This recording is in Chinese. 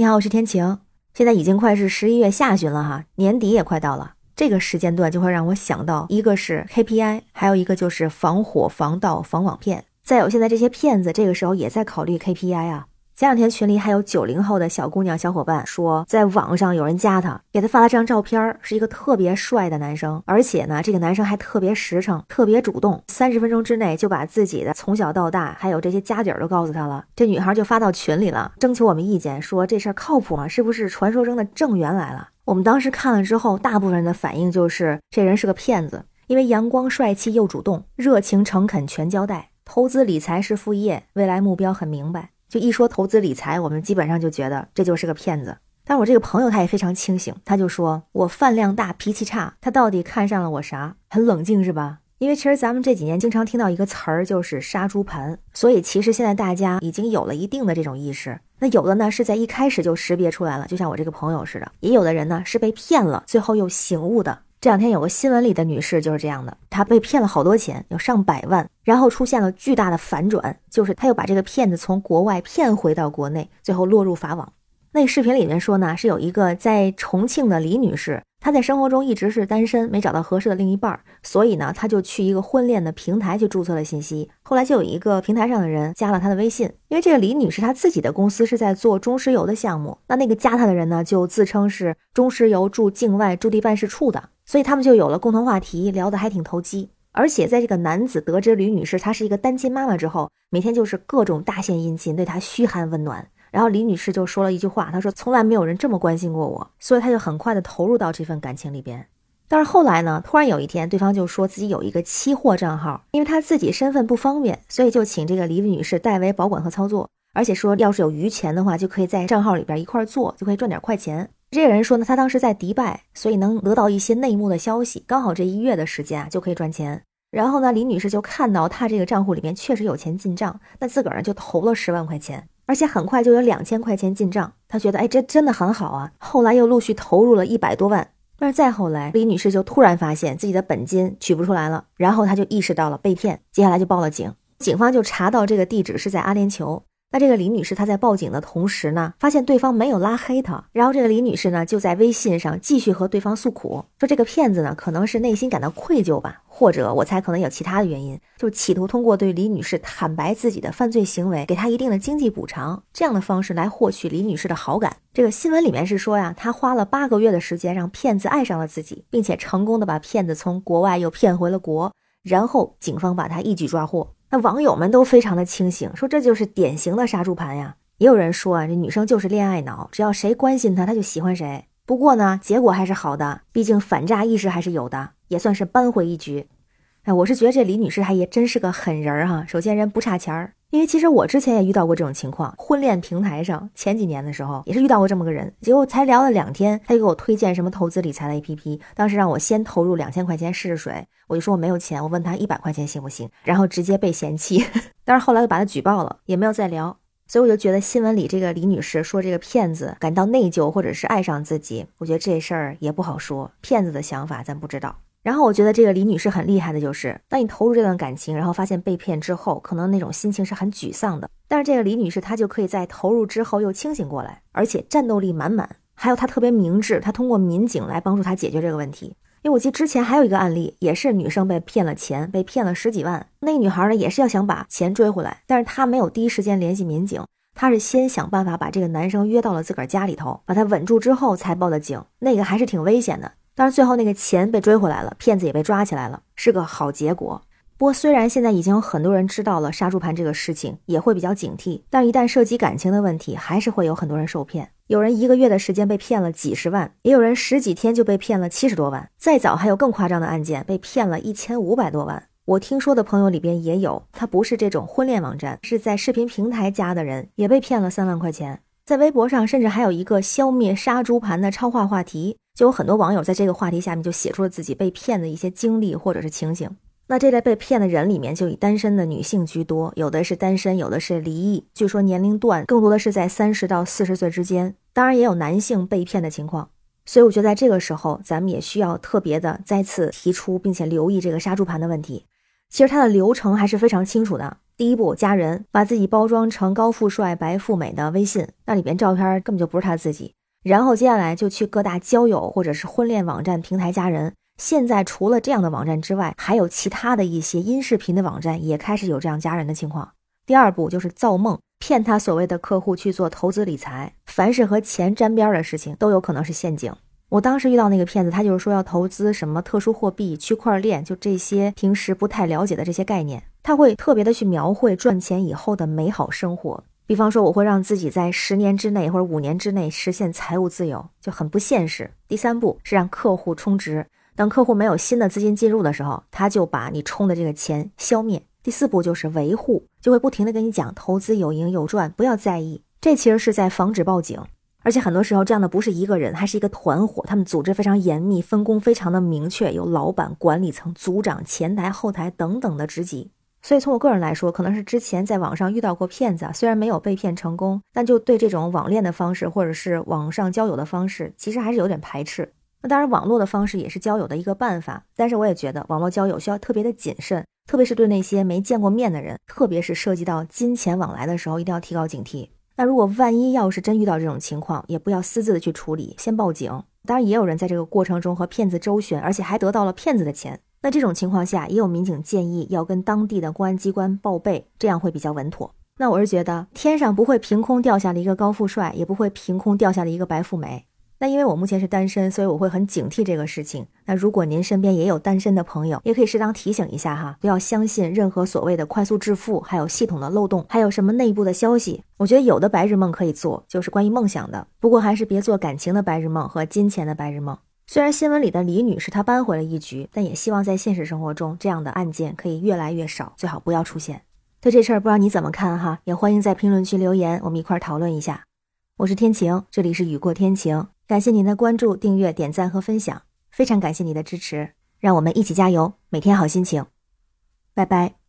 你好，我是天晴。现在已经快是十一月下旬了哈，年底也快到了。这个时间段就会让我想到，一个是 KPI，还有一个就是防火、防盗、防网骗。再有，现在这些骗子这个时候也在考虑 KPI 啊。前两天群里还有九零后的小姑娘、小伙伴说，在网上有人加她，给她发了张照片，是一个特别帅的男生，而且呢，这个男生还特别实诚、特别主动，三十分钟之内就把自己的从小到大还有这些家底儿都告诉他了。这女孩就发到群里了，征求我们意见，说这事儿靠谱吗？是不是传说中的正缘来了？我们当时看了之后，大部分人的反应就是这人是个骗子，因为阳光帅气又主动，热情诚恳全交代，投资理财是副业，未来目标很明白。就一说投资理财，我们基本上就觉得这就是个骗子。但我这个朋友他也非常清醒，他就说我饭量大，脾气差，他到底看上了我啥？很冷静是吧？因为其实咱们这几年经常听到一个词儿，就是杀猪盘。所以其实现在大家已经有了一定的这种意识。那有的呢是在一开始就识别出来了，就像我这个朋友似的；也有的人呢是被骗了，最后又醒悟的。这两天有个新闻里的女士就是这样的，她被骗了好多钱，有上百万，然后出现了巨大的反转，就是她又把这个骗子从国外骗回到国内，最后落入法网。那视频里面说呢，是有一个在重庆的李女士。她在生活中一直是单身，没找到合适的另一半，所以呢，她就去一个婚恋的平台去注册了信息。后来就有一个平台上的人加了她的微信，因为这个李女士她自己的公司是在做中石油的项目，那那个加她的人呢，就自称是中石油驻境外驻地办事处的，所以他们就有了共同话题，聊得还挺投机。而且在这个男子得知李女士她是一个单亲妈妈之后，每天就是各种大献殷勤，对她嘘寒问暖。然后李女士就说了一句话，她说从来没有人这么关心过我，所以她就很快的投入到这份感情里边。但是后来呢，突然有一天，对方就说自己有一个期货账号，因为他自己身份不方便，所以就请这个李女士代为保管和操作，而且说要是有余钱的话，就可以在账号里边一块做，就可以赚点快钱。这个人说呢，他当时在迪拜，所以能得到一些内幕的消息，刚好这一月的时间啊就可以赚钱。然后呢，李女士就看到他这个账户里面确实有钱进账，那自个儿呢就投了十万块钱。而且很快就有两千块钱进账，他觉得哎，这真的很好啊。后来又陆续投入了一百多万，但是再后来，李女士就突然发现自己的本金取不出来了，然后她就意识到了被骗，接下来就报了警。警方就查到这个地址是在阿联酋。那这个李女士她在报警的同时呢，发现对方没有拉黑她，然后这个李女士呢就在微信上继续和对方诉苦，说这个骗子呢可能是内心感到愧疚吧，或者我猜可能有其他的原因，就企图通过对李女士坦白自己的犯罪行为，给她一定的经济补偿，这样的方式来获取李女士的好感。这个新闻里面是说呀，她花了八个月的时间让骗子爱上了自己，并且成功的把骗子从国外又骗回了国，然后警方把她一举抓获。那网友们都非常的清醒，说这就是典型的杀猪盘呀。也有人说啊，这女生就是恋爱脑，只要谁关心她，她就喜欢谁。不过呢，结果还是好的，毕竟反诈意识还是有的，也算是扳回一局。哎，我是觉得这李女士还也真是个狠人儿哈。首先人不差钱儿。因为其实我之前也遇到过这种情况，婚恋平台上前几年的时候也是遇到过这么个人，结果才聊了两天，他就给我推荐什么投资理财的 A P P，当时让我先投入两千块钱试试水，我就说我没有钱，我问他一百块钱行不行，然后直接被嫌弃，但是后来又把他举报了，也没有再聊，所以我就觉得新闻里这个李女士说这个骗子感到内疚或者是爱上自己，我觉得这事儿也不好说，骗子的想法咱不知道。然后我觉得这个李女士很厉害的，就是当你投入这段感情，然后发现被骗之后，可能那种心情是很沮丧的。但是这个李女士她就可以在投入之后又清醒过来，而且战斗力满满。还有她特别明智，她通过民警来帮助她解决这个问题。因为我记得之前还有一个案例，也是女生被骗了钱，被骗了十几万。那女孩呢也是要想把钱追回来，但是她没有第一时间联系民警，她是先想办法把这个男生约到了自个儿家里头，把他稳住之后才报的警。那个还是挺危险的。但是最后那个钱被追回来了，骗子也被抓起来了，是个好结果。不过虽然现在已经有很多人知道了杀猪盘这个事情，也会比较警惕，但一旦涉及感情的问题，还是会有很多人受骗。有人一个月的时间被骗了几十万，也有人十几天就被骗了七十多万。再早还有更夸张的案件，被骗了一千五百多万。我听说的朋友里边也有，他不是这种婚恋网站，是在视频平台加的人，也被骗了三万块钱。在微博上，甚至还有一个消灭杀猪盘的超话话题。就有很多网友在这个话题下面就写出了自己被骗的一些经历或者是情形。那这类被骗的人里面，就以单身的女性居多，有的是单身，有的是离异。据说年龄段更多的是在三十到四十岁之间。当然也有男性被骗的情况。所以我觉得在这个时候，咱们也需要特别的再次提出，并且留意这个杀猪盘的问题。其实它的流程还是非常清楚的。第一步加人，把自己包装成高富帅、白富美的微信，那里边照片根本就不是他自己。然后接下来就去各大交友或者是婚恋网站平台加人。现在除了这样的网站之外，还有其他的一些音视频的网站也开始有这样加人的情况。第二步就是造梦，骗他所谓的客户去做投资理财。凡是和钱沾边的事情，都有可能是陷阱。我当时遇到那个骗子，他就是说要投资什么特殊货币、区块链，就这些平时不太了解的这些概念，他会特别的去描绘赚钱以后的美好生活。比方说，我会让自己在十年之内或者五年之内实现财务自由，就很不现实。第三步是让客户充值，等客户没有新的资金进入的时候，他就把你充的这个钱消灭。第四步就是维护，就会不停的跟你讲投资有赢有赚，不要在意。这其实是在防止报警。而且很多时候，这样的不是一个人，还是一个团伙，他们组织非常严密，分工非常的明确，有老板、管理层、组长、前台、后台等等的职级。所以从我个人来说，可能是之前在网上遇到过骗子，虽然没有被骗成功，但就对这种网恋的方式或者是网上交友的方式，其实还是有点排斥。那当然，网络的方式也是交友的一个办法，但是我也觉得网络交友需要特别的谨慎，特别是对那些没见过面的人，特别是涉及到金钱往来的时候，一定要提高警惕。那如果万一要是真遇到这种情况，也不要私自的去处理，先报警。当然，也有人在这个过程中和骗子周旋，而且还得到了骗子的钱。那这种情况下，也有民警建议要跟当地的公安机关报备，这样会比较稳妥。那我是觉得，天上不会凭空掉下了一个高富帅，也不会凭空掉下了一个白富美。那因为我目前是单身，所以我会很警惕这个事情。那如果您身边也有单身的朋友，也可以适当提醒一下哈，不要相信任何所谓的快速致富，还有系统的漏洞，还有什么内部的消息。我觉得有的白日梦可以做，就是关于梦想的。不过还是别做感情的白日梦和金钱的白日梦。虽然新闻里的李女士她扳回了一局，但也希望在现实生活中这样的案件可以越来越少，最好不要出现。对这事儿不知道你怎么看哈，也欢迎在评论区留言，我们一块儿讨论一下。我是天晴，这里是雨过天晴。感谢您的关注、订阅、点赞和分享，非常感谢你的支持，让我们一起加油，每天好心情，拜拜。